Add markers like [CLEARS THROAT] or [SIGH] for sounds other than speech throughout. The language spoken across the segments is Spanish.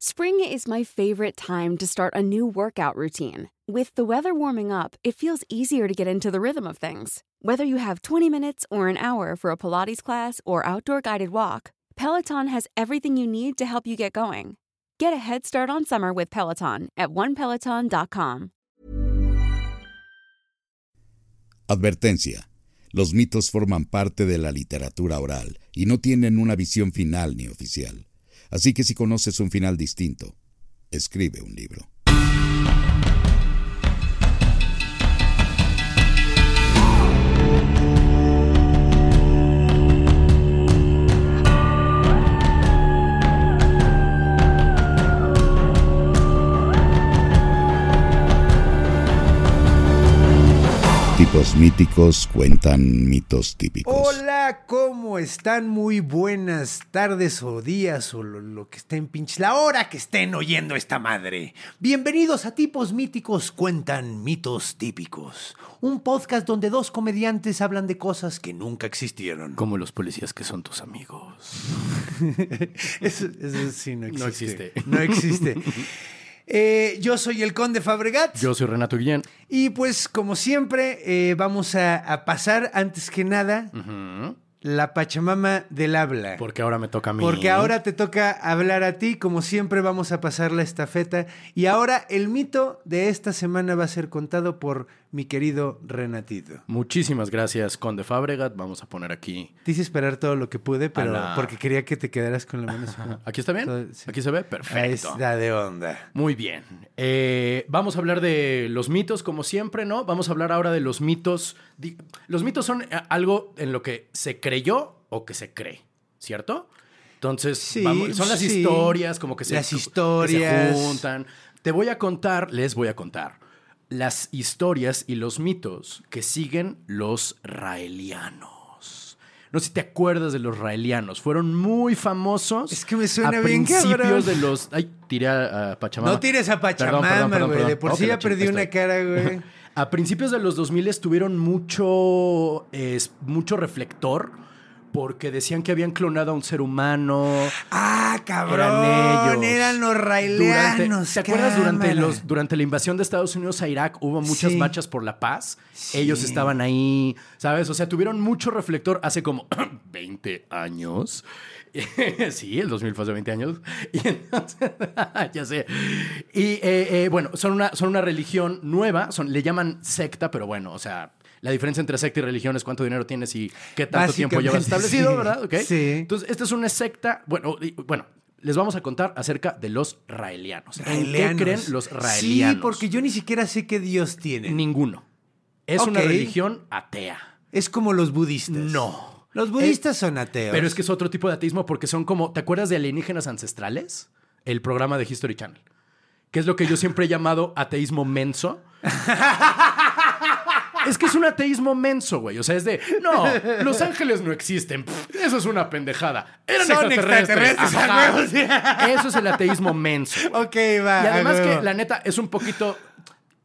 Spring is my favorite time to start a new workout routine. With the weather warming up, it feels easier to get into the rhythm of things. Whether you have 20 minutes or an hour for a Pilates class or outdoor guided walk, Peloton has everything you need to help you get going. Get a head start on summer with Peloton at onepeloton.com. Advertencia. Los mitos forman parte de la literatura oral y no tienen una visión final ni oficial. Así que si conoces un final distinto, escribe un libro. Tipos míticos cuentan mitos típicos. ¿Cómo están? Muy buenas tardes o días o lo, lo que estén pinches, la hora que estén oyendo esta madre. Bienvenidos a Tipos Míticos Cuentan Mitos Típicos. Un podcast donde dos comediantes hablan de cosas que nunca existieron. Como los policías que son tus amigos. [LAUGHS] Eso, eso sí no existe. No existe. No [LAUGHS] existe. Eh, yo soy el Conde Fabregat. Yo soy Renato Guillén. Y pues, como siempre, eh, vamos a, a pasar antes que nada la Pachamama del habla. Porque ahora me toca a mí. Porque ahora te toca hablar a ti, como siempre vamos a pasar la estafeta. Y ahora el mito de esta semana va a ser contado por mi querido Renatito. Muchísimas gracias, Conde Fabregat. Vamos a poner aquí. Te hice esperar todo lo que pude, pero la- porque quería que te quedaras con la mano. así. ¿Aquí está bien? Todo- sí. ¿Aquí se ve? Perfecto. está de onda. Muy bien. Eh, vamos a hablar de los mitos, como siempre, ¿no? Vamos a hablar ahora de los mitos. Los mitos son eh, algo en lo que se creyó o que se cree, ¿cierto? Entonces, Sí, vamos- son las sí. historias, como que se, Las que historias. se juntan. Te voy a contar, les voy a contar las historias y los mitos que siguen los raelianos. No sé si te acuerdas de los raelianos. Fueron muy famosos. Es que me suena a bien, cabrón. principios de los. Ay, tiré a, a Pachamama. No tires a Pachamama, güey. De por sí ya perdí una estoy. cara, güey. [LAUGHS] A principios de los 2000 tuvieron mucho, es, mucho reflector porque decían que habían clonado a un ser humano. Ah, cabrón. Eran ellos. Eran los raileanos. ¿Te acuerdas durante, los, durante la invasión de Estados Unidos a Irak hubo muchas Sí. marchas por la paz? Sí. Ellos estaban ahí, ¿sabes? O sea, tuvieron mucho reflector hace como [CLEARS THROAT] 20 años. [LAUGHS] sí, el 2000 fue hace 20 años. [LAUGHS] Y entonces, [LAUGHS] ya sé. Y eh, eh, bueno, son una, son una religión nueva, son, le llaman secta, pero bueno, o sea, la diferencia entre secta y religión es cuánto dinero tienes y qué tanto tiempo llevas establecido, sí. ¿verdad? ¿Ok? Sí. Entonces, esta es una secta. Bueno, y- bueno, les vamos a contar acerca de los raelianos. ¿En qué creen los raelianos? Sí, porque yo ni siquiera sé qué Dios tiene. Ninguno. Es una religión atea. Es como los budistas. No. Los budistas son ateos. Pero es que es otro tipo de ateísmo porque son como. ¿Te acuerdas de alienígenas ancestrales? El programa de History Channel. Que es lo que yo siempre he llamado ateísmo menso. [LAUGHS] Es que es un ateísmo menso, güey. O sea, es de, no, los ángeles no existen. Pff, eso es una pendejada. Eran Son extraterrestres. extraterrestres, Ajá. Eso es el ateísmo menso. güey. Ok, va. Y además que la neta es un poquito.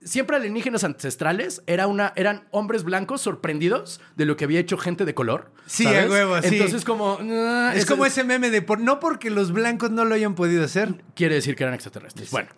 Siempre alienígenas ancestrales era una, eran hombres blancos sorprendidos de lo que había hecho gente de color. Sí, ¿sabes? a huevo, sí. Entonces, como. ah, Es como ese meme de por, no porque los blancos no lo hayan podido hacer. Quiere decir que eran extraterrestres. Bueno,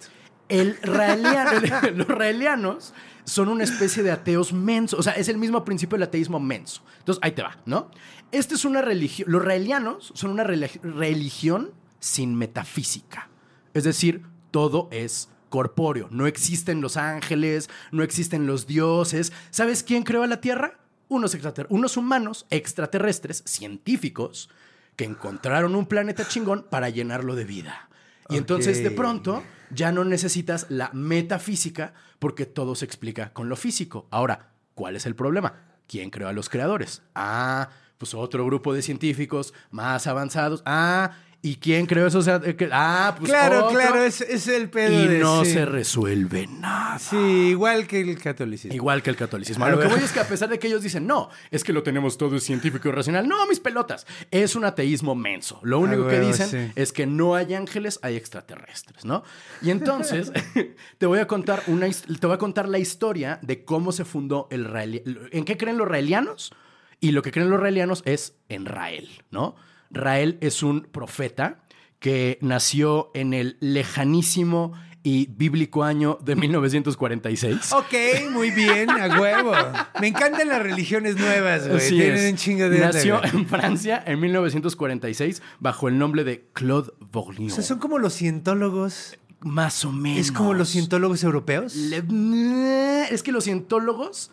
el raeliano- [LAUGHS] los raelianos son una especie de ateos mensos. O sea, es el mismo principio del ateísmo menso. Entonces, ahí te va, ¿no? Esta es una religión. Los raelianos son una relig- religión sin metafísica. Es decir, todo es corpóreo. No existen los ángeles, no existen los dioses. ¿Sabes quién creó la Tierra? Unos, unos humanos extraterrestres, científicos, que encontraron un planeta chingón para llenarlo de vida. Y entonces de pronto ya no necesitas la metafísica porque todo se explica con lo físico. Ahora, ¿cuál es el problema? ¿Quién creó a los creadores? Ah, pues otro grupo de científicos más avanzados. Ah, ¿y quién creó esos? eh, que- Ah, pues claro, otro. claro, es, es el pedo Y de... no se resuelve nada. Sí, igual que el catolicismo. Igual que el catolicismo. A lo que voy es que a pesar de que ellos dicen, no, es que lo tenemos todo es científico y racional. No, mis pelotas. Es un ateísmo menso. Lo único que huevo, dicen sí. es que no hay ángeles, hay extraterrestres, ¿no? Y entonces [LAUGHS] te voy a contar una te voy a contar la historia de cómo se fundó el Raeli- ¿En qué creen los raelianos? Y lo que creen los raelianos es en Rael, ¿no? Rael es un profeta que nació en el lejanísimo y bíblico año de 1946. Ok, muy bien, a huevo. Me encantan las religiones nuevas, güey. Tienen es. un chingo de... Nació onda, en Francia en 1946 bajo el nombre de Claude Bourguignon. O sea, son como los cientólogos. Más o menos. ¿Es como los cientólogos europeos? Le- Es que los cientólogos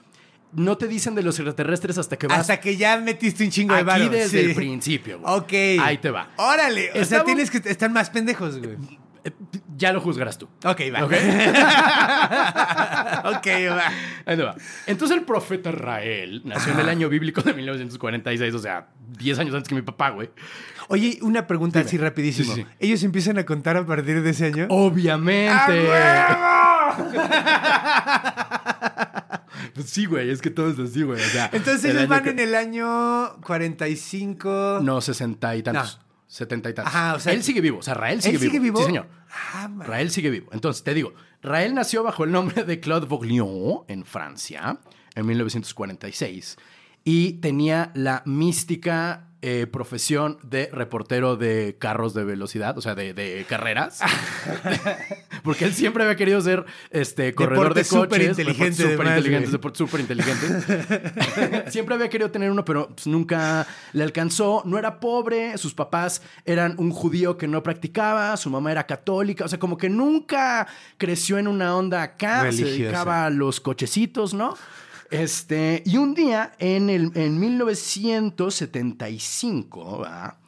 no te dicen de los extraterrestres hasta que vas Hasta que ya metiste un chingo de aquí varo. desde sí. el principio. güey. Ok. Ahí te va. Órale. O sea, tienes que... Están más pendejos, güey. Eh, Ya lo juzgarás tú. Ok, va. Ok. [LAUGHS] ok, va. Ahí te va. Entonces el profeta Rael nació en el año bíblico de 1946, o sea, 10 años antes que mi papá, güey. Oye, una pregunta así rapidísimo. Sí, sí, sí. ¿Ellos empiezan a contar a partir de ese año? Obviamente. ¡A [LAUGHS] Pues sí, güey, es que todo es así, güey. O sea, Entonces el ellos van que- en el año 45. No, 60 y tantos. No. 70 y tantos. Ajá, o sea- Él sigue vivo, o sea, Rael sigue ¿Él sigue vivo? Sí, señor. Ah. Rael sigue vivo. Entonces, te digo, Rael nació bajo el nombre de Claude Bourguignon en Francia en 1946 y tenía la mística eh, profesión de reportero de carros de velocidad, o sea, de, de carreras. [LAUGHS] [LAUGHS] Porque él siempre había querido ser este, corredor de coches. Súper además, inteligentes, güey. deportes súper inteligentes. [LAUGHS] siempre había querido tener uno, pero pues, nunca le alcanzó. No era pobre, sus papás eran un judío que no practicaba, su mamá era católica, o sea, como que nunca creció en una onda acá, se Religiosa. dedicaba a los cochecitos, ¿no? Este, y un día, en, el, en 1975, ¿va?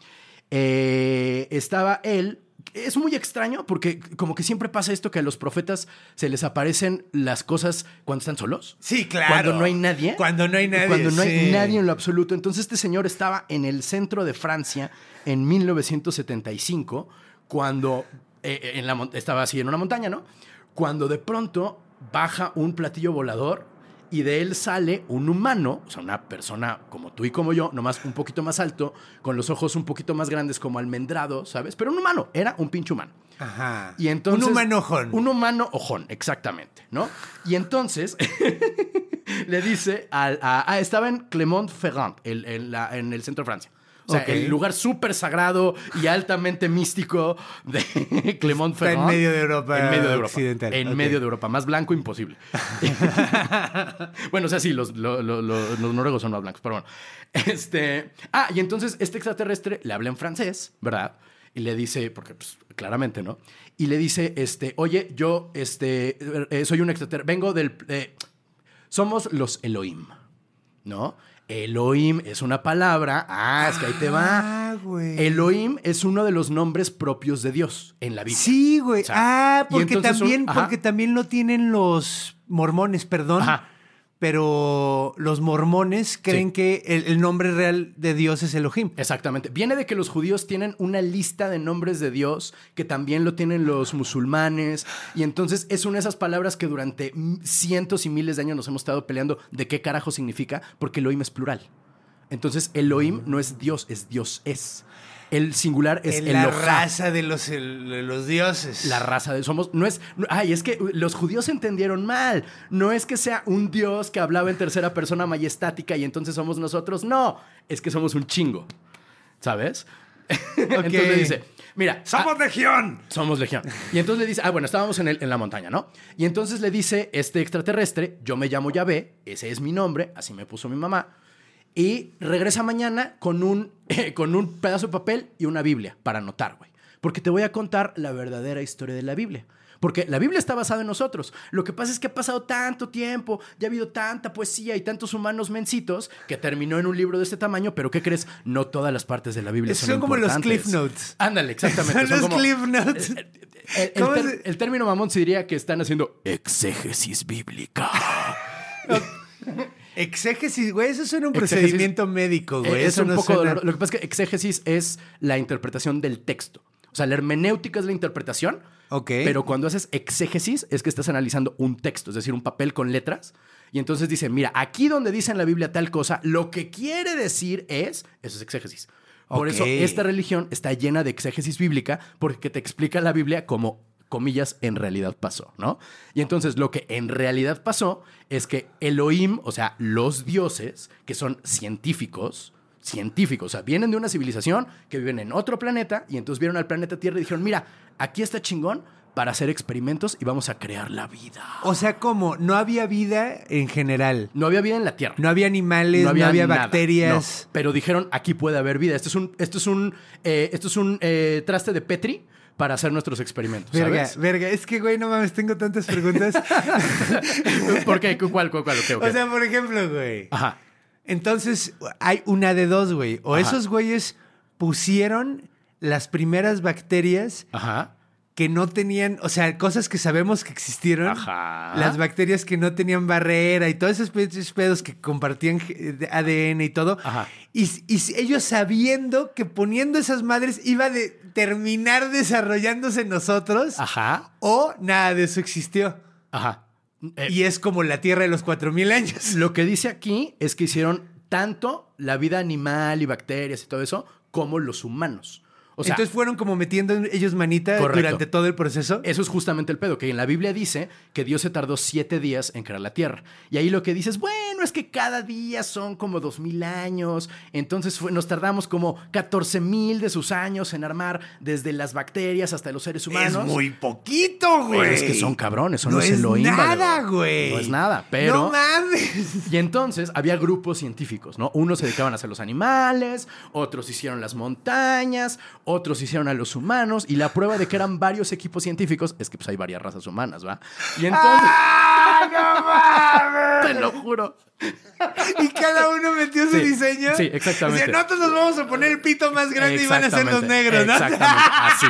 Eh, estaba él. Es muy extraño porque como que siempre pasa esto que a los profetas se les aparecen las cosas cuando están solos. Sí, claro. Cuando no hay nadie. Cuando no hay nadie. Cuando no hay nadie en lo absoluto. Entonces este señor estaba en el centro de Francia en 1975, cuando eh, eh, en la estaba así en una montaña, ¿no? Cuando de pronto baja un platillo volador y de él sale un humano, o sea, una persona como tú y como yo, nomás un poquito más alto, con los ojos un poquito más grandes como almendrado, ¿sabes? Pero un humano, era un pinche humano. Ajá. Y entonces, Un humano ojón. Un humano ojón, exactamente, ¿no? Y entonces [LAUGHS] le dice al. a- ah, estaba en Clermont-Ferrand, en el centro de Francia. O sea, el lugar súper sagrado y altamente místico de [LAUGHS] Clermont-Ferrand. Está en medio de Europa En medio de Europa. occidental. En medio de Europa. Más blanco imposible. [LAUGHS] bueno, o sea, sí, los, lo- lo- lo- los noruegos son más blancos, pero bueno. Este. Ah, y entonces este extraterrestre le habla en francés, ¿verdad? Y le dice, porque pues, claramente, ¿no? Y le dice, este, oye, yo, este, eh, soy un extraterrestre, vengo del... eh, somos los Elohim, ¿no? Elohim es una palabra, ah, es que ahí te va. Ah, güey. Elohim es uno de los nombres propios de Dios en la Biblia. Sí, güey. O sea, ah, porque también, porque también lo tienen los mormones, perdón. Ajá. Pero los mormones creen Sí. que el, el nombre real de Dios es Elohim. Exactamente. Viene de que los judíos tienen una lista de nombres de Dios que también lo tienen los musulmanes. Y entonces es una de esas palabras que durante cientos y miles de años nos hemos estado peleando de qué carajo significa, porque Elohim es plural. Entonces Elohim no es Dios, es Dios es. El singular es En la Elohá. raza de los, el- de los dioses. La raza de somos no es no- ay es que los judíos entendieron mal no es que sea un dios que hablaba en tercera persona majestática y entonces somos nosotros no es que somos un chingo sabes [LAUGHS] entonces le dice mira ¡Somos legión! somos legión. Y entonces le dice, ah, bueno, estábamos en, el- en la montaña, ¿no? Y entonces le dice este extraterrestre, yo me llamo Yahvé, ese es mi nombre, así me puso mi mamá. Y regresa mañana con un, [LAUGHS] con un pedazo de papel y una Biblia para anotar, güey. Porque te voy a contar la verdadera historia de la Biblia. Porque la Biblia está basada en nosotros. Lo que pasa es que ha pasado tanto tiempo, ya ha habido tanta poesía y tantos humanos mencitos que terminó en un libro de este tamaño, pero ¿qué crees? No todas las partes de la Biblia son son como los. Cliff Notes. Ándale, exactamente. Son los como- Cliff Notes. el, el- el ¿Cómo ter- se- el término mamón se diría que están haciendo exégesis bíblica. [LAUGHS] Exégesis, güey, eso suena un Exégesis- procedimiento médico, güey. Eh, es eso un no poco suena- dolor- Lo que pasa es que exégesis es la interpretación del texto. O sea, la hermenéutica es la interpretación. Ok. Pero cuando haces exégesis es que estás analizando un texto, es decir, un papel con letras. Y entonces dice, mira, aquí donde dice en la Biblia tal cosa, lo que quiere decir es, eso es exégesis. Por eso esta religión está llena de exégesis bíblica porque te explica la Biblia como comillas, en realidad pasó, ¿no? Y entonces lo que en realidad pasó es que Elohim, o sea, los dioses, que son científicos, científicos. O sea, vienen de una civilización que viven en otro planeta y entonces vieron al planeta Tierra y dijeron, mira, aquí está chingón para hacer experimentos y vamos a crear la vida. O sea, como no había vida en general. No había vida en la Tierra. No había animales, no había, bacterias. No, pero dijeron, aquí puede haber vida. Esto es un, esto es un, eh, esto es un eh, traste de Petri para hacer nuestros experimentos. Verga, ¿sabes? verga. Es que, güey, no mames, tengo tantas preguntas. [LAUGHS] ¿Por qué? ¿Cuál, cuál, cuál? Ok, ok. O sea, por ejemplo, güey. Ajá. Entonces, hay una de dos, güey. O Ajá. esos güeyes pusieron las primeras bacterias Ajá. Que no tenían, o sea, cosas que sabemos que existieron. Ajá. Las bacterias que no tenían barrera y todos esos pedos que compartían ADN y todo. Ajá. Y, y ellos sabiendo que poniendo esas madres iba a de terminar desarrollándose en nosotros. Ajá. O nada de eso existió. Ajá. Eh, Y es como la Tierra de los 4000 años. Lo que dice aquí es que hicieron tanto la vida animal y bacterias y todo eso como los humanos. O sea, Entonces fueron como metiendo ellos manita Correcto. durante todo el proceso. Eso es justamente el pedo, que en la Biblia dice que Dios se tardó siete días en crear la tierra. Y ahí lo que dices, bueno, es que cada día son como dos mil años, entonces fue- nos tardamos como 14 mil de sus años en armar desde las bacterias hasta los seres humanos. Es muy poquito, güey. Pero es que son cabrones, son no los es Elohim, nada, güey. No es nada, pero... No mames. Y entonces había grupos científicos, ¿no? Unos se dedicaban a hacer los animales, otros hicieron las montañas, otros hicieron a los humanos, y la prueba de que eran varios equipos científicos es que pues hay varias razas humanas, ¿va? Y entonces, ¡Ah, no mames! te lo juro. Y cada uno metió su Sí, diseño. sí, exactamente. O sea, nosotros nos vamos a poner el pito más grande y van a ser los negros, ¿no? Exactamente, así.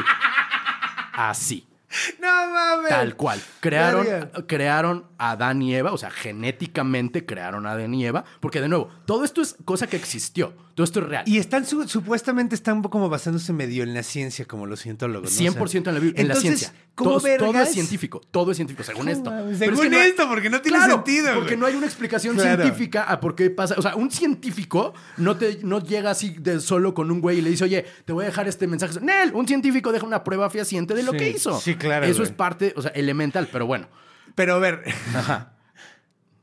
Así. [LAUGHS] No mames. Tal cual. Crearon, Verga. crearon a Adán y Eva, o sea, genéticamente crearon a Adán y Eva, porque de nuevo, todo esto es cosa que existió, todo esto es real. Y están su- supuestamente están como basándose medio en la ciencia, como los cientólogos. ¿no? 100% en la, Biblia- en la ciencia. ¿cómo Todo, todo es científico, todo es científico, según esto. es según que no hay- esto, porque no tiene Claro, sentido, Porque güey. no hay una explicación Claro. científica a por qué pasa. O sea, un científico no, te, no llega así de solo con un güey y le dice, oye, te voy a dejar este mensaje. Nel, un científico deja una prueba fehaciente de lo Sí, que hizo. sí, claro, Eso güey. es parte, o sea, elemental, pero bueno. Pero a ver. Ajá.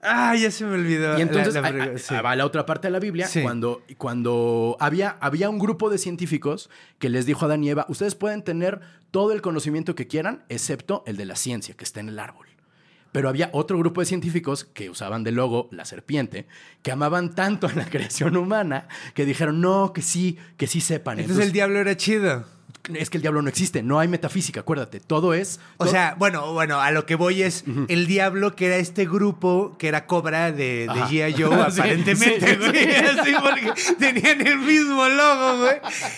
Ah, ya se me olvidó. Y entonces la- la a- sí. la otra parte de la Biblia, Sí. cuando, cuando había, había un grupo de científicos que les dijo a Adán y Eva, ustedes pueden tener todo el conocimiento que quieran, excepto el de la ciencia, que está en el árbol. Pero había otro grupo de científicos que usaban de logo la serpiente, que amaban tanto a la [LAUGHS] creación humana, que dijeron, no, que sí, que sí sepan. Entonces el diablo era chido. Es que el diablo no existe, no hay metafísica, acuérdate, todo es... O sea, bueno, bueno, a lo que voy es el diablo que era este grupo que era Cobra de, de. G.I. [LAUGHS] Joe, Sí, aparentemente, sí, güey. [LAUGHS] sí. Así porque tenían el mismo logo, güey.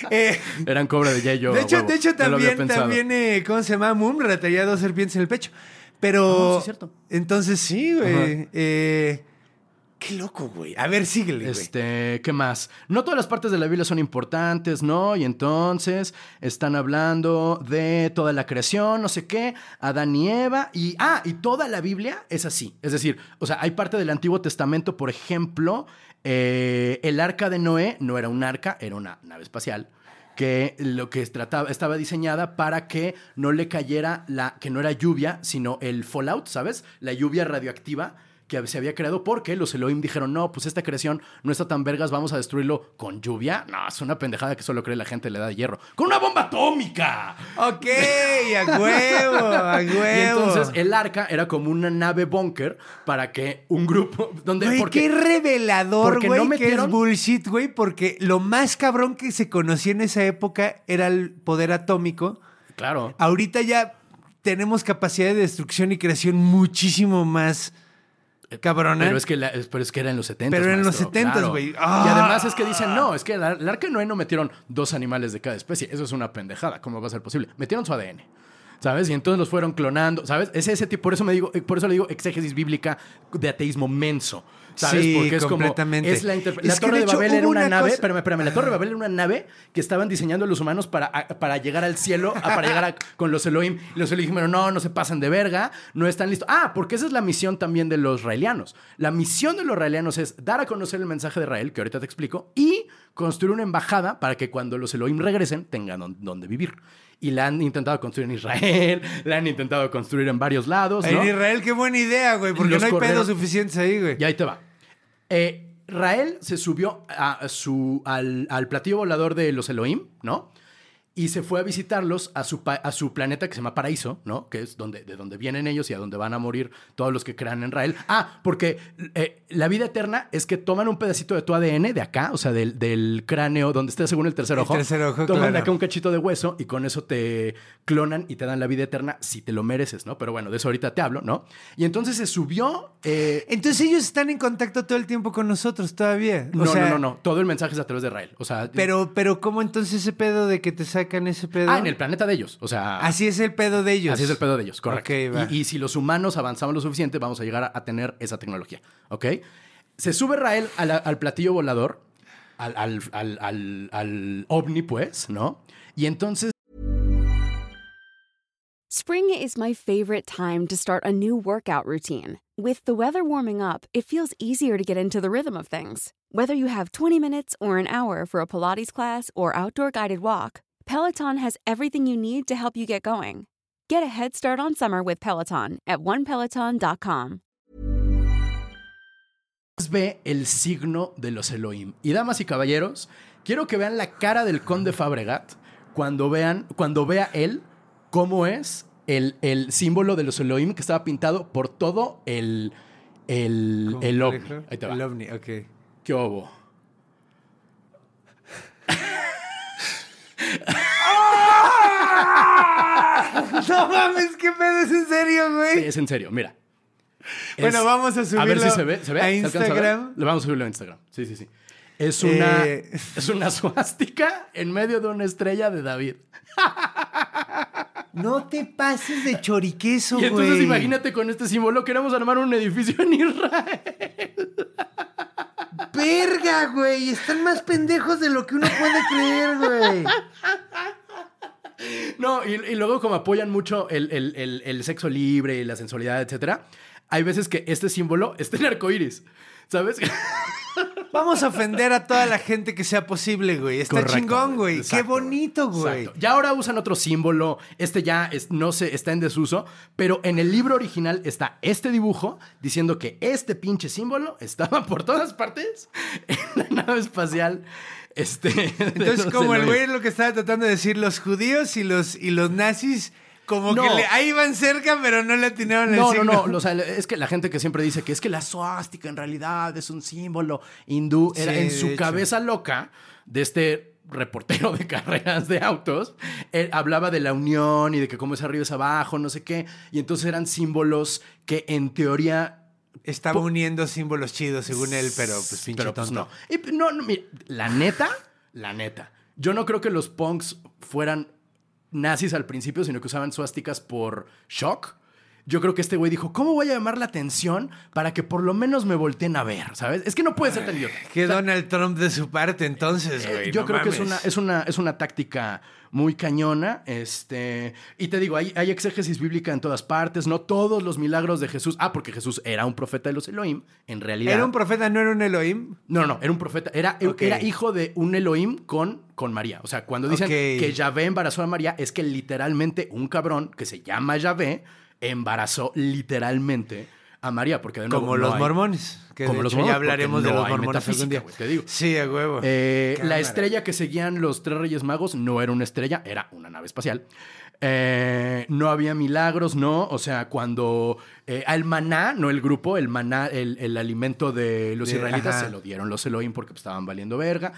Eh, eran cobra de Yayo. de a hecho, huevo, de hecho no también, también eh, ¿cómo se llama? Mumra traía dos serpientes en el pecho. Pero. Ah, sí, cierto. Entonces sí, güey. Eh, qué loco, güey. A ver, síguele, güey. Este, ¿qué más? No todas las partes de la Biblia son importantes, ¿no? Y entonces están hablando de toda la creación, no sé qué, Adán y Eva, y ah, y toda la Biblia es así. Es decir, o sea, hay parte del Antiguo Testamento, por ejemplo, eh, el arca de Noé no era un arca, era una nave espacial que lo que trataba, estaba diseñada para que no le cayera la, que no era lluvia, sino el fallout, ¿sabes? La lluvia radioactiva que se había creado porque los Elohim dijeron, no, pues esta creación no está tan vergas, vamos a destruirlo con lluvia. No, es una pendejada que solo cree la gente de la edad de hierro. ¡Con una bomba atómica! Ok, a huevo, a [LAUGHS] huevo. Y entonces el arca era como una nave búnker para que un grupo... Donde, Güey, porque, qué revelador, porque güey, no que es bullshit, güey, porque lo más cabrón que se conocía en esa época era el poder atómico. Claro. Ahorita ya tenemos capacidad de destrucción y creación muchísimo más cabrona. Pero es, que la- pero es que era en los 70. Pero en los 70s, güey. Y Ah. además es que dicen, no, es que el arca de Noé no metieron dos animales de cada especie. Eso es una pendejada. ¿Cómo va a ser posible? Metieron su ADN. ¿Sabes? Y entonces los fueron clonando, ¿sabes? Es ese tipo, por eso me digo, eh, por eso le digo exégesis bíblica de ateísmo menso. ¿Sabes? Sí, Porque es completamente. como. Es la, Es la Torre de hecho, Babel era una, una nave. cosa- Espérame, espérame. La Torre de Babel era una nave que estaban diseñando los humanos para, a- para llegar al cielo, a- para llegar a- [LAUGHS] con los Elohim. Y los Elohim dijeron, no, no se pasen de verga, no están listos. Ah, porque esa es la misión también de los raelianos. La misión de los raelianos es dar a conocer el mensaje de Israel, que ahorita te explico, y construir una embajada para que cuando los Elohim regresen tengan don- donde vivir. Y la han intentado construir en Israel, [LAUGHS] la han intentado construir en varios lados. ¿no? En Israel, qué buena idea, güey, porque Los no hay pedos suficientes ahí, güey. Y ahí te va. Eh, Rael se subió a su, al, al platillo volador de los Elohim, ¿no? Y se fue a visitarlos a su, a su planeta que se llama Paraíso, ¿no? Que es donde, de donde vienen ellos y a donde van a morir todos los que crean en Rael. Ah, porque eh, la vida eterna es que toman un pedacito de tu ADN de acá, o sea, del, del cráneo donde está según el tercer ojo. El tercer ojo, Toman claro. acá un cachito de hueso y con eso te clonan y te dan la vida eterna si te lo mereces, ¿no? Pero bueno, de eso ahorita te hablo, ¿no? Y entonces se subió... eh, Entonces ellos están en contacto todo el tiempo con nosotros todavía. O no, sea, no, no, no. Todo el mensaje es a través de Rael. O sea, Pero, pero ¿cómo entonces ese pedo de que te sacan ese pedo? Ah, en el planeta de ellos. O sea. Así es el pedo de ellos. Así es el pedo de ellos, correcto. Va. y, y si los humanos avanzamos lo suficiente, vamos a llegar a, a tener esa tecnología. ¿Ok? Se sube Rael al, al platillo volador, al, al, al, al, al ovni, pues, ¿no? Y entonces Spring is my favorite time to start a new workout routine. With the weather warming up, it feels easier to get into the rhythm of things. Whether you have 20 minutes or an hour for a Pilates class or outdoor guided walk, Peloton has everything you need to help you get going. Get a head start on summer with Peloton at onepeloton.com. ve el signo de los Elohim. Y damas y caballeros, quiero que vean la cara del conde Fabregat cuando vean, cuando vea él cómo es el, el símbolo de los Elohim que estaba pintado por todo el, el, ¿Cómo el ovni. Ahí te va. El ovni, ok. ¿Qué hubo? No mames, qué pedo es en serio, Sí, güey. es en serio, mira. Bueno, Es- vamos a A ver subirlo si se ve. ¿Se ve? a. Instagram. Le vamos a subirlo a Instagram. Sí, sí, sí. Es una, Eh. es una [LAUGHS] suástica en medio de una estrella de David. No te pases de choriqueso, Y güey. entonces imagínate con este símbolo queremos armar un edificio en Israel. Verga, güey. Están más pendejos de lo que uno puede creer, güey. No, y, luego como apoyan mucho el, el- el- sexo libre la sensualidad, etcétera, hay veces que este símbolo está en arcoíris, ¿sabes? [LAUGHS] Vamos a ofender a toda la gente que sea posible, güey. Está Correcto, chingón, güey. Qué Exacto, bonito, güey. Ya ahora usan otro símbolo. Este ya es- no sé, está en desuso. Pero en el libro original está este dibujo diciendo que este pinche símbolo estaba por todas partes en la nave espacial. Este, [LAUGHS] Entonces, como el güey es lo que estaba tratando de decir, los judíos y los, y los nazis, como No. que le, ahí iban cerca, pero no le atinaron el No, no, signo. no. O sea, es que la gente que siempre dice que es que la suástica en realidad es un símbolo hindú, era Sí, en su hecho. cabeza loca de este reportero de carreras de autos, él hablaba de la unión y de que cómo es arriba es abajo, no sé qué, y entonces eran símbolos que en teoría Estaba uniendo símbolos chidos, según él, pero pues pinche pero, pues, tonto. no. Y, no, no, mira, la neta, la neta. Yo no creo que los punks fueran nazis al principio, sino que usaban suásticas por shock. Yo creo que este güey dijo, ¿cómo voy a llamar la atención para que por lo menos me volteen a ver? ¿Sabes? Es que no puede ser tan idiota. Qué Donald Trump de su parte, entonces, güey. Eh, Yo no creo que es una, es, una, es una táctica muy cañona. Este, y te digo, hay, hay exégesis bíblica en todas partes. No todos los milagros de Jesús. Ah, porque Jesús era un profeta de los Elohim, en realidad. ¿Era un profeta, no era un Elohim? No, no, era un profeta. Era, era hijo de un Elohim con, con María. O sea, cuando dicen que Yahvé embarazó a María, es que literalmente un cabrón que se llama Yahvé embarazó literalmente a María. Porque de nuevo, Como no los hay- mormones. Que Como de los hecho mormones, ya hablaremos de los mormones algún día. te digo. Sí, a huevo. Eh, la estrella que seguían los tres reyes magos no era una estrella, era una nave espacial. Eh, no había milagros, no. O sea, cuando eh, al maná, no el grupo, el maná, el, el alimento de los De- israelitas, ajá. se lo dieron los Elohim porque pues, estaban valiendo verga.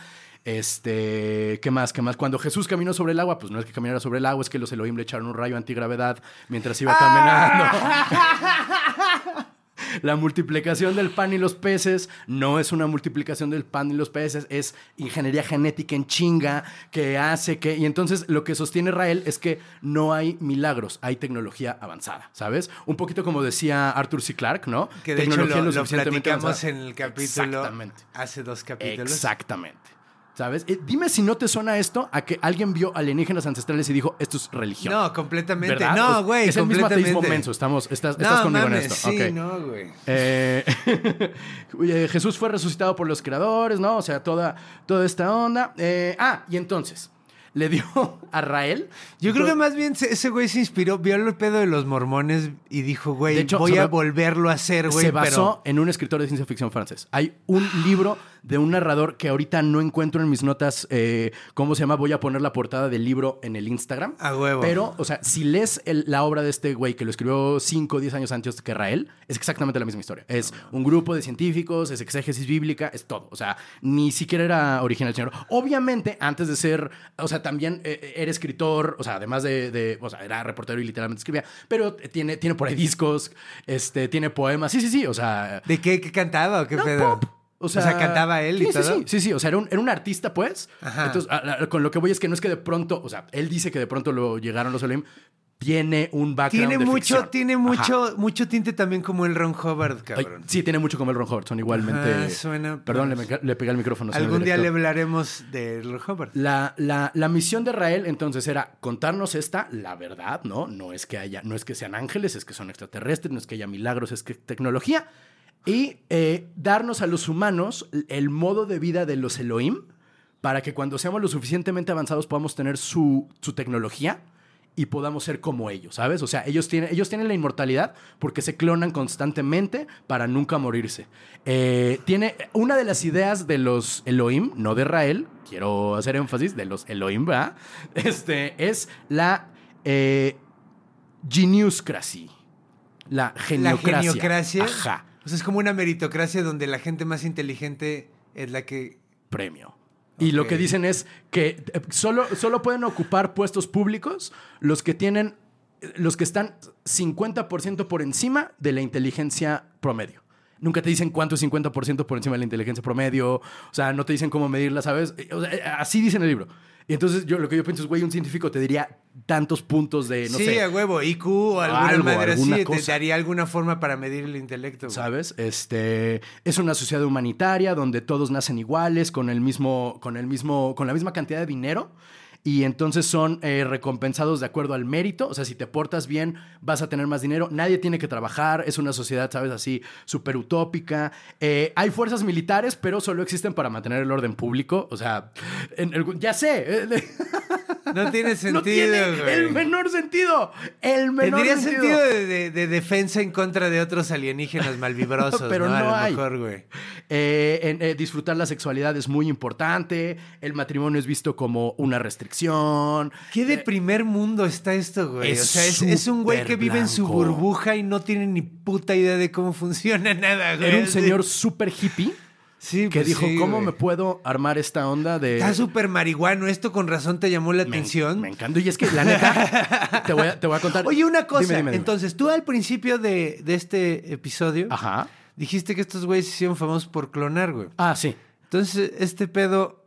Este, ¿qué más? ¿Qué más? Cuando Jesús caminó sobre el agua, pues no es que caminara sobre el agua, es que los Elohim le echaron un rayo antigravedad mientras iba caminando. [LAUGHS] La multiplicación del pan y los peces no es una multiplicación del pan y los peces, es ingeniería genética en chinga que hace que... Y entonces lo que sostiene Rael es que no hay milagros, hay tecnología avanzada, ¿sabes? Un poquito como decía Arthur C. Clarke, ¿no? Que de hecho Tecnología lo, lo suficientemente platicamos avanzada. en el capítulo Exactamente. hace dos capítulos. Exactamente. ¿Sabes? Eh, dime si no te suena esto a que alguien vio alienígenas ancestrales y dijo, esto es religión. No, completamente. ¿Verdad? No, güey, Es el mismo ateísmo menso. Estamos, estás, No, estás conmigo mames, en esto. sí, Ok. no, güey. Eh, [LAUGHS] eh, Jesús fue resucitado por los creadores, ¿no? O sea, toda, toda esta onda. Eh, ah, y entonces, le dio [LAUGHS] a Rael. Yo creo que más bien ese güey se inspiró, vio el pedo de los mormones y dijo, güey, voy a volverlo a hacer, güey. Se basó en un escritor de ciencia ficción francés. Hay un libro de un narrador que ahorita no encuentro en mis notas eh, cómo se llama. Voy a poner la portada del libro en el Instagram. A huevo. Pero, o sea, si lees la obra de este güey que lo escribió 5 o 10 años antes que Rael, es exactamente la misma historia. Es un grupo de científicos, es exégesis bíblica, es todo. O sea, ni siquiera era original el señor. Obviamente, antes de ser, o sea, también eh, era escritor, o sea, además de, o sea, era reportero y literalmente escribía, pero tiene, tiene por ahí discos, este, tiene poemas. Sí, sí, sí, o sea. ¿De qué, qué cantaba o qué pedo? O sea, cantaba él y sí, todo. Sí, sí, sí, o sea, era un, era un artista, pues. Entonces, con lo que voy es que no es que de pronto, o sea, él dice que de pronto lo llegaron los Elohim, tiene un background tiene mucho tiene mucho mucho tinte también como el Ron Hubbard cabrón. sí tiene mucho como el Ron Hubbard son igualmente suena perdón le, le, pegué el micrófono algún día le hablaremos de Ron Hubbard. La, la, la, misión de Rael entonces era contarnos esta la verdad no no es que haya no es que sean ángeles es que son extraterrestres no es que haya milagros es que tecnología y eh, darnos a los humanos el modo de vida de los Elohim para que cuando seamos lo suficientemente avanzados podamos tener su, su tecnología y podamos ser como ellos, ¿sabes? O sea, ellos tienen, ellos tienen la inmortalidad porque se clonan constantemente para nunca morirse. Eh, tiene una de las ideas de los Elohim, no de Rael, quiero hacer énfasis, de los Elohim, ¿verdad? [LAUGHS] Este, es la eh, geniuscracy. La geniocracia. La geniocracia. Ajá. O sea, es como una meritocracia donde la gente más inteligente es la que... Premio. Y lo que dicen es que eh, solo, solo pueden ocupar puestos públicos los que tienen, los que están 50% por encima de la inteligencia promedio. Nunca te dicen cuánto es 50% por encima de la inteligencia promedio. O sea, no te dicen cómo medirla, ¿sabes? Eh, así dice en el libro. Y entonces yo lo que yo pienso es, güey, un científico te diría tantos puntos de, no sé. Sí, a huevo, IQ o alguna madre así, te daría alguna forma para medir el intelecto. ¿Sabes? Este, es una sociedad humanitaria donde todos nacen iguales, con el mismo, con el mismo, con la misma cantidad de dinero y entonces son eh, recompensados de acuerdo al mérito. O sea, si te portas bien, vas a tener más dinero. Nadie tiene que trabajar. Es una sociedad, ¿sabes? Así, súper utópica. Eh, hay fuerzas militares, pero solo existen para mantener el orden público. O sea, ya sé. [LAUGHS] [LAUGHS] No tiene sentido, no tiene El menor sentido. El menor Tendría sentido, de, defensa en contra de otros alienígenas malvibrosos. [LAUGHS] Pero no, mejor, güey. Eh, disfrutar la sexualidad es muy importante. El matrimonio es visto como una restricción. ¿Qué de eh, primer mundo está esto, güey? o sea, es, un güey que vive en su burbuja y no tiene ni puta idea de cómo funciona [LAUGHS] nada, güey. Era un señor súper hippie Sí, que pues dijo, ¿cómo me puedo armar esta onda de... Está súper marihuano, esto con razón te llamó la atención. Me encanta, y es que la neta, te, voy a, contar... Oye, una cosa, entonces, tú al principio de, este episodio, Ajá. dijiste que estos güeyes se hicieron famosos por clonar, güey. Ah, sí. Entonces, este pedo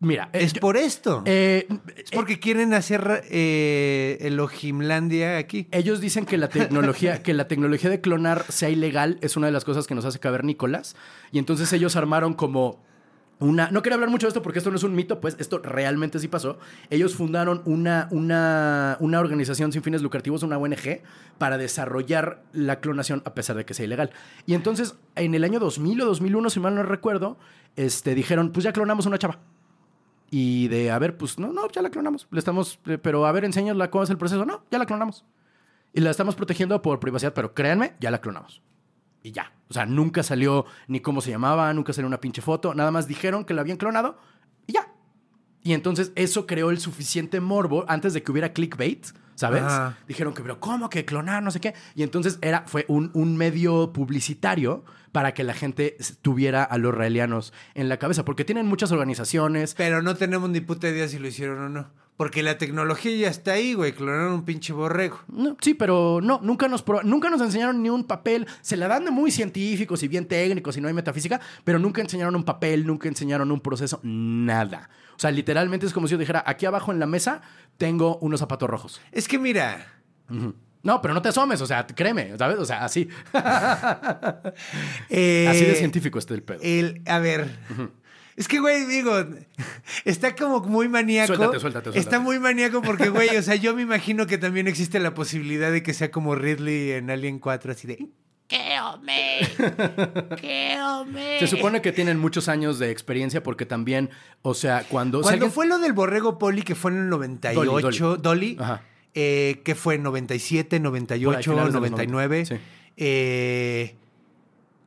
Mira, es por esto. Eh, es porque quieren hacer eh, el Ojimlandia aquí. Ellos dicen que la tecnología, que la tecnología de clonar sea ilegal es una de las cosas que nos hace cavernícolas. Y entonces ellos armaron como una. No quiero hablar mucho de esto porque esto no es un mito, pues esto realmente sí pasó. Ellos fundaron una, una, una organización sin fines lucrativos, una ONG, para desarrollar la clonación a pesar de que sea ilegal. Y entonces, en el año 2000 o 2001, si mal no recuerdo, este, dijeron: Pues ya clonamos una chava. Y de, a ver, pues no, no, ya la clonamos. Le estamos, eh, pero a ver, enséñala cómo es el proceso. No, ya la clonamos. Y la estamos protegiendo por privacidad, pero créanme, ya la clonamos. Y ya. O sea, nunca salió ni cómo se llamaba, nunca salió una pinche foto. Nada más dijeron que la habían clonado y ya. Y entonces eso creó el suficiente morbo antes de que hubiera clickbait ¿sabes? Dijeron que, pero ¿cómo que clonar? No sé qué. Y entonces era, fue un, un, medio publicitario para que la gente tuviera a los raelianos en la cabeza, porque tienen muchas organizaciones. Pero no tenemos ni puta idea si lo hicieron o no. Porque la tecnología ya está ahí, güey. Clonaron un pinche borrego. No, sí, pero no, nunca nos, nunca nos enseñaron ni un papel. Se la dan de muy científicos y bien técnicos y no hay metafísica, pero nunca enseñaron un papel, nunca enseñaron un proceso, nada. O sea, literalmente es como si yo dijera, aquí abajo en la mesa tengo unos zapatos rojos. Es que mira. No, pero no te asomes, o sea, créeme, ¿sabes? O sea, así. [LAUGHS] Eh, así de científico está el pedo. El, a ver. Es que, güey, digo, está como muy maníaco. Suéltate, suéltate, suéltate. Está muy maníaco porque, güey, o sea, yo me imagino que también existe la posibilidad de que sea como Ridley en Alien 4, así de. Kill me. Kill me. Se supone que tienen muchos años de experiencia porque también, o sea, cuando... si Cuando alguien- fue lo del borrego poli, que fue en el 98, Dolly, Ajá. Eh, que fue en 97, Por ahí, 98, finales de los 99, 90, sí. eh,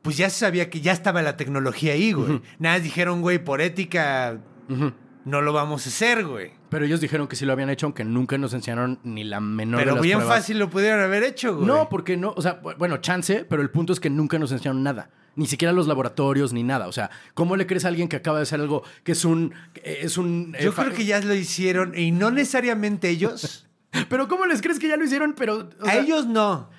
pues ya se sabía que ya estaba la tecnología ahí, güey. Nada, más dijeron, güey, por ética no lo vamos a hacer, güey. Pero ellos dijeron que sí lo habían hecho, aunque nunca nos enseñaron ni la menor de Pero las bien pruebas. fácil lo pudieron haber hecho, güey. No, porque no, o sea, bu- bueno, chance, pero el punto es que nunca nos enseñaron nada. Ni siquiera los laboratorios, ni nada. O sea, ¿cómo le crees a alguien que acaba de hacer algo que es un. que es un eh, Yo creo que ya lo hicieron y no necesariamente ellos. Pero ¿cómo les crees que ya lo hicieron? Pero. o a sea, ellos no.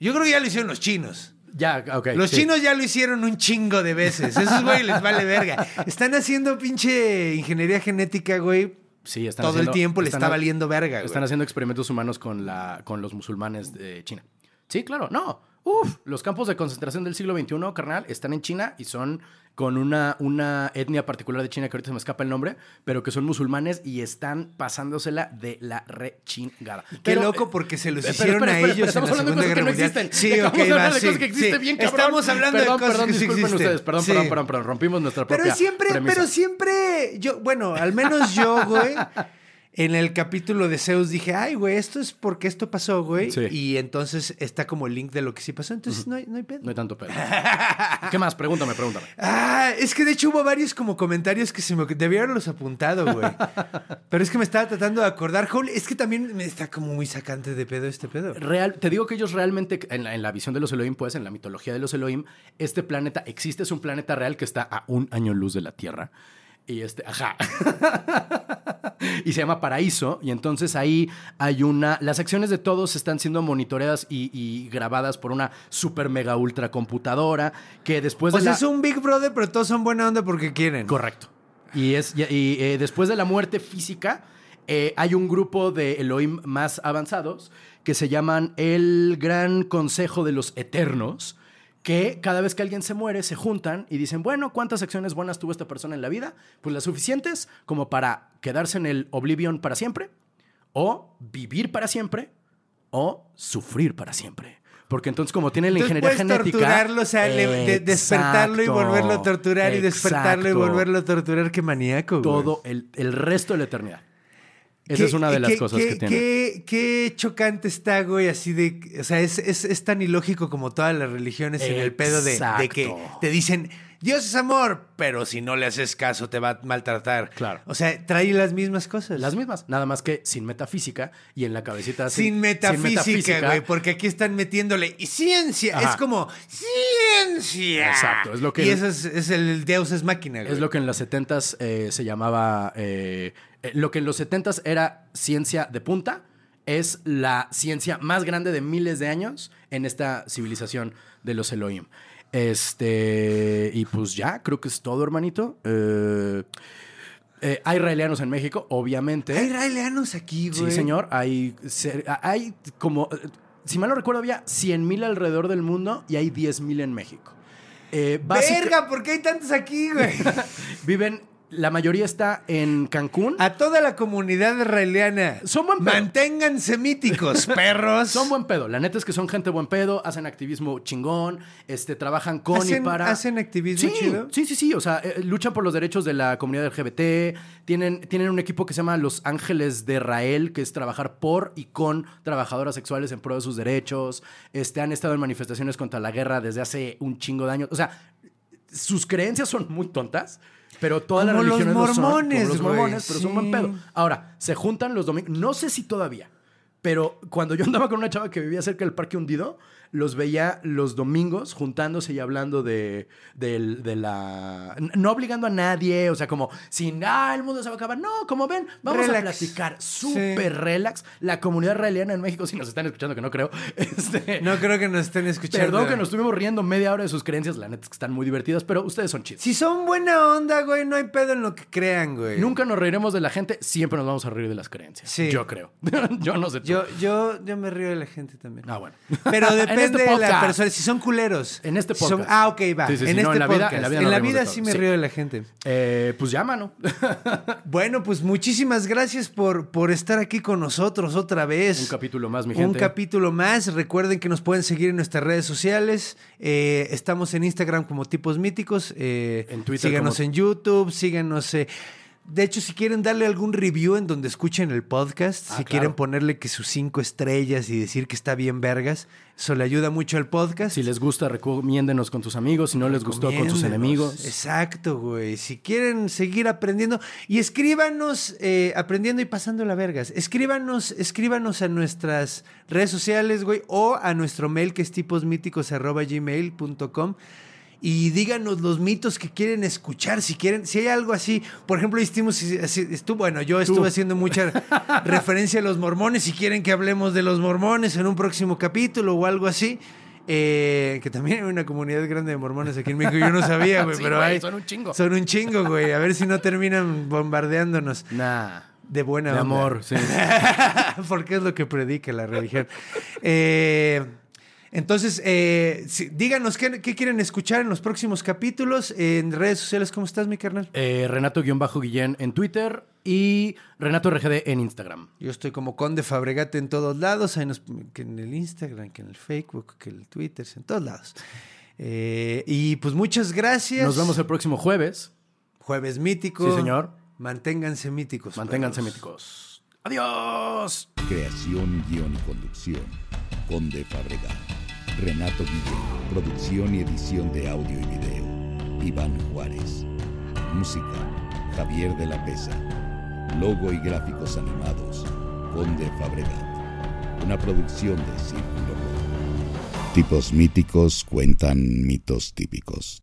Yo creo que ya lo hicieron los chinos. Ya, ok. Los sí. chinos ya lo hicieron un chingo de veces. Esos güey les vale verga. Están haciendo pinche ingeniería genética, güey. Sí, están Todo haciendo- el tiempo le está valiendo verga, güey. Están haciendo experimentos humanos con, la, con los musulmanes de China. Sí, claro. No. Uf, los campos de concentración del siglo XXI, carnal, están en China y son con una, una etnia particular de China que ahorita se me escapa el nombre, pero que son musulmanes y están pasándosela de la rechingada. Qué Pero, loco eh, porque se los hicieron espera, a ellos espera, en la estamos hablando Segunda de Guerra cosas que no existen. Sí, [LAUGHS] ok, va, sí, cosas que existen sí. bien, cabrón. Estamos hablando de cosas perdón, que disculpen existen. ustedes, perdón, Sí. perdón, perdón, perdón, rompimos nuestra propia Pero siempre, premisa. pero siempre, yo, bueno, al menos yo, güey, en el capítulo de Zeus dije, ay, güey, esto es porque esto pasó, güey. Sí. Y entonces está como el link de lo que sí pasó. Entonces no, hay, no hay pedo. No hay tanto pedo. [LAUGHS] ¿Qué más? Pregúntame, pregúntame. Ah, es que de hecho hubo varios como comentarios que se me debía haberlos apuntado, güey. [LAUGHS] Pero es que me estaba tratando de acordar. Es que también me está como muy sacante de pedo este pedo. Real, te digo que ellos realmente, en la, en la visión de los Elohim, pues, en la mitología de los Elohim, este planeta existe, es un planeta real que está a un año luz de la Tierra. Y este, ajá. [LAUGHS] y se llama Paraíso. Y entonces ahí hay una. Las acciones de todos están siendo monitoreadas y, y grabadas por una super mega ultra computadora que después de la- es un Big Brother, pero todos son buena onda porque quieren. Correcto. Y, es, y, y, eh, después de la muerte física, eh, hay un grupo de Elohim más avanzados que se llaman el Gran Consejo de los Eternos, que cada vez que alguien se muere se juntan y dicen, bueno, ¿cuántas acciones buenas tuvo esta persona en la vida? Pues las suficientes como para quedarse en el Oblivion para siempre, o vivir para siempre, o sufrir para siempre. Porque entonces como tienen la ingeniería genética... torturarlo, o sea, de- despertarlo y volverlo a torturar y despertarlo y volverlo a torturar. Qué maníaco, güey. todo el, el resto de la eternidad. Esa es una de las qué- cosas qué- que tiene. Qué, qué chocante está, güey, así de... O sea, es, es- es tan ilógico como todas las religiones en el pedo de, de que te dicen, Dios es amor, pero si no le haces caso te va a maltratar. Claro. O sea, trae las mismas cosas. Las mismas, nada más que sin metafísica y en la cabecita sin, metafísica, güey, porque aquí están metiéndole y ciencia. Ajá. Es como ciencia. Exacto, es lo que- Y eso es, es el Deus es máquina, güey. Es lo que en los 70s eh, se llamaba. eh, lo que en los 70s era ciencia de punta, es la ciencia más grande de miles de años en esta civilización de los Elohim. Este. Y pues ya, creo que es todo, hermanito. Eh, eh, hay israelianos en México, obviamente. Hay israelianos aquí, güey. Sí, señor. Hay, hay como, eh, si mal no recuerdo, había 100 mil alrededor del mundo y hay 10 mil en México. Eh, básica- Verga, ¿por qué hay tantos aquí, güey? [LAUGHS] Viven, la mayoría está en Cancún. A toda la comunidad israeliana. Son buen pedo. Manténganse míticos, [LAUGHS] perros. Son buen pedo. La neta es que son gente buen pedo, hacen activismo chingón, este, trabajan con ¿Hacen- y para. hacen activismo sí, chido? Sí, sí, sí. O sea, eh, luchan por los derechos de la comunidad LGBT. Tienen, tienen un equipo que se llama Los Ángeles de Israel, que es trabajar por y con trabajadoras sexuales en pro de sus derechos. Este, han estado en manifestaciones contra la guerra desde hace un chingo de años. O sea, sus creencias son muy tontas. Pero todas las los religiones lo son, mormones, como los mormones, pero son buen sí. pedo. Ahora, se juntan los domingos. No sé si todavía, pero cuando yo andaba con una chava que vivía cerca del Parque Hundido, los veía los domingos juntándose y hablando de, de la... No obligando a nadie, o sea, como sin, ah, el mundo se va a acabar. No, como ven, vamos Relax. a platicar súper relax. La comunidad israeliana en México, si nos están escuchando, que no creo, [LAUGHS] este, No creo que nos estén escuchando. Perdón que nos estuvimos riendo media hora de sus creencias, la neta es que están muy divertidas, pero ustedes son chidos. Si son buena onda, güey, no hay pedo en lo que crean, güey. Nunca nos reiremos de la gente, siempre nos vamos a reír de las creencias. Sí. Yo creo. [LAUGHS] yo no sé tú. Yo, yo, yo me río de la gente también. Ah, bueno. Pero En [LAUGHS] depende depende este de la podcast. persona. Si son culeros. En este Si son- podcast. ah, ok, va. Sí, sí, sí, en no, este en la vida- podcast. en la vida En la vida sí me río de la gente. Eh, pues llama, ¿no? [LAUGHS] Bueno, pues muchísimas gracias por, por estar aquí con nosotros otra vez. Un capítulo más, mi Un gente. capítulo más. Recuerden que nos pueden seguir en nuestras redes sociales. Eh, estamos en Instagram como Tipos Míticos. Eh, En Twitter Síganos como- en YouTube, síganos. De hecho, si quieren darle algún review en donde escuchen el podcast, Ah, si claro. quieren ponerle que sus cinco estrellas y decir que está bien vergas, eso le ayuda mucho al podcast. Si les gusta, recomiéndenos con tus amigos. Si no les gustó, con sus enemigos. Exacto, güey. Si quieren seguir aprendiendo y escríbanos, eh, aprendiendo y pasando la vergas. Escríbanos, escríbanos a nuestras redes sociales, güey, o a nuestro mail que es tiposmíticos@gmail.com y díganos los mitos que quieren escuchar, si quieren, si hay algo así. Por ejemplo, hicimos, estuvo, bueno, yo estuve haciendo mucha [LAUGHS] referencia a los mormones. Si quieren que hablemos de los mormones en un próximo capítulo o algo así. eh, que también hay una comunidad grande de mormones aquí en México. Yo no sabía, güey, [LAUGHS] Sí, pero hay. son un chingo. Son un chingo, güey. A ver si no terminan bombardeándonos. Nah. De buena De onda. amor, sí. [LAUGHS] Porque es lo que predica la religión. Eh, entonces, eh, sí, díganos qué, qué quieren escuchar en los próximos capítulos. En redes sociales, ¿cómo estás, mi carnal? Eh, Renato-Guillén en Twitter y Renato RGD en Instagram. Yo estoy como Conde Fabregate en todos lados, nos- que en el Instagram, que en el Facebook, que en el Twitter, en todos lados. Eh, y pues muchas gracias. Nos vemos el próximo jueves. Jueves mítico. Sí, señor. Manténganse míticos. Manténganse perros. míticos. ¡Adiós! Creación, guion y conducción. Conde Fabregat. Renato Guillén. Producción y edición de audio y video. Iván Juárez. Música. Javier de la Pesa. Logo y gráficos animados. Conde Fabregat. Una producción de Círculo. Tipos míticos cuentan mitos típicos.